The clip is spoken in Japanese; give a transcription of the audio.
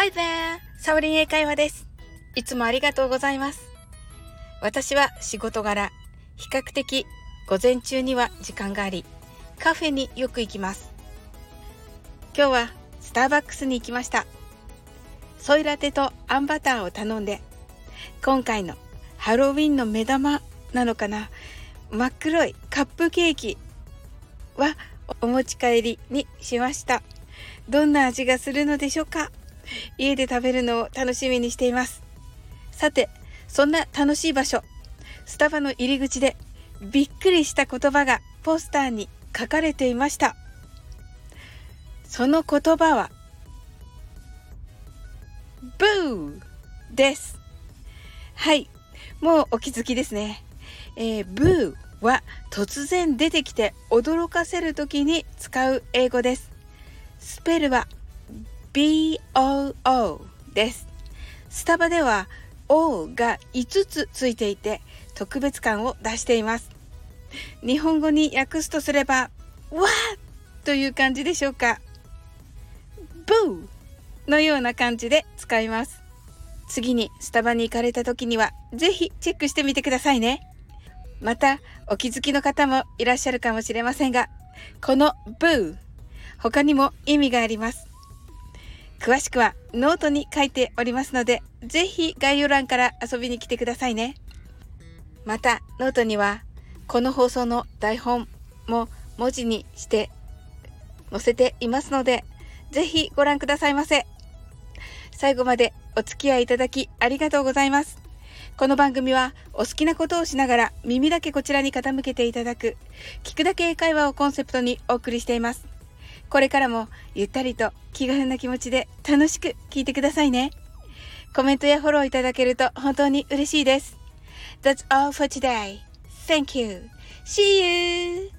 Hi there! サオリン英会話です。いつもありがとうございます。私は仕事柄、比較的午前中には時間があり、カフェによく行きます。今日はスターバックスに行きました。ソイラテとあんバターを頼んで、今回のハロウィンの目玉なのかな真っ黒いカップケーキはお持ち帰りにしました。どんな味がするのでしょうか？家で食べるのを楽しみにしています。さて、そんな楽しい場所、スタバの入り口でびっくりした言葉がポスターに書かれていました。その言葉は、ブーです。はい、もうお気づきですね。えー、ブーは突然出てきて驚かせる時に使う英語です。スペルは BOO です。スタバでは O が5つついていて特別感を出しています。日本語に訳すとすれば、わーという感じでしょうか。ブーのような感じで使います。次にスタバに行かれた時にはぜひチェックしてみてくださいね。またお気づきの方もいらっしゃるかもしれませんが、この brew、他にも意味があります。詳しくはノートに書いておりますので、ぜひ概要欄から遊びに来てくださいね。また、ノートには、この放送の台本も文字にして載せていますので、ぜひご覧くださいませ。最後までお付き合いいただきありがとうございます。この番組はお好きなことをしながら耳だけこちらに傾けていただく聞くだけ英会話をコンセプトにお送りしています。これからもゆったりと気軽な気持ちで楽しく聞いてくださいね。コメントやフォローいただけると本当に嬉しいです。That's all for today. Thank you. See you!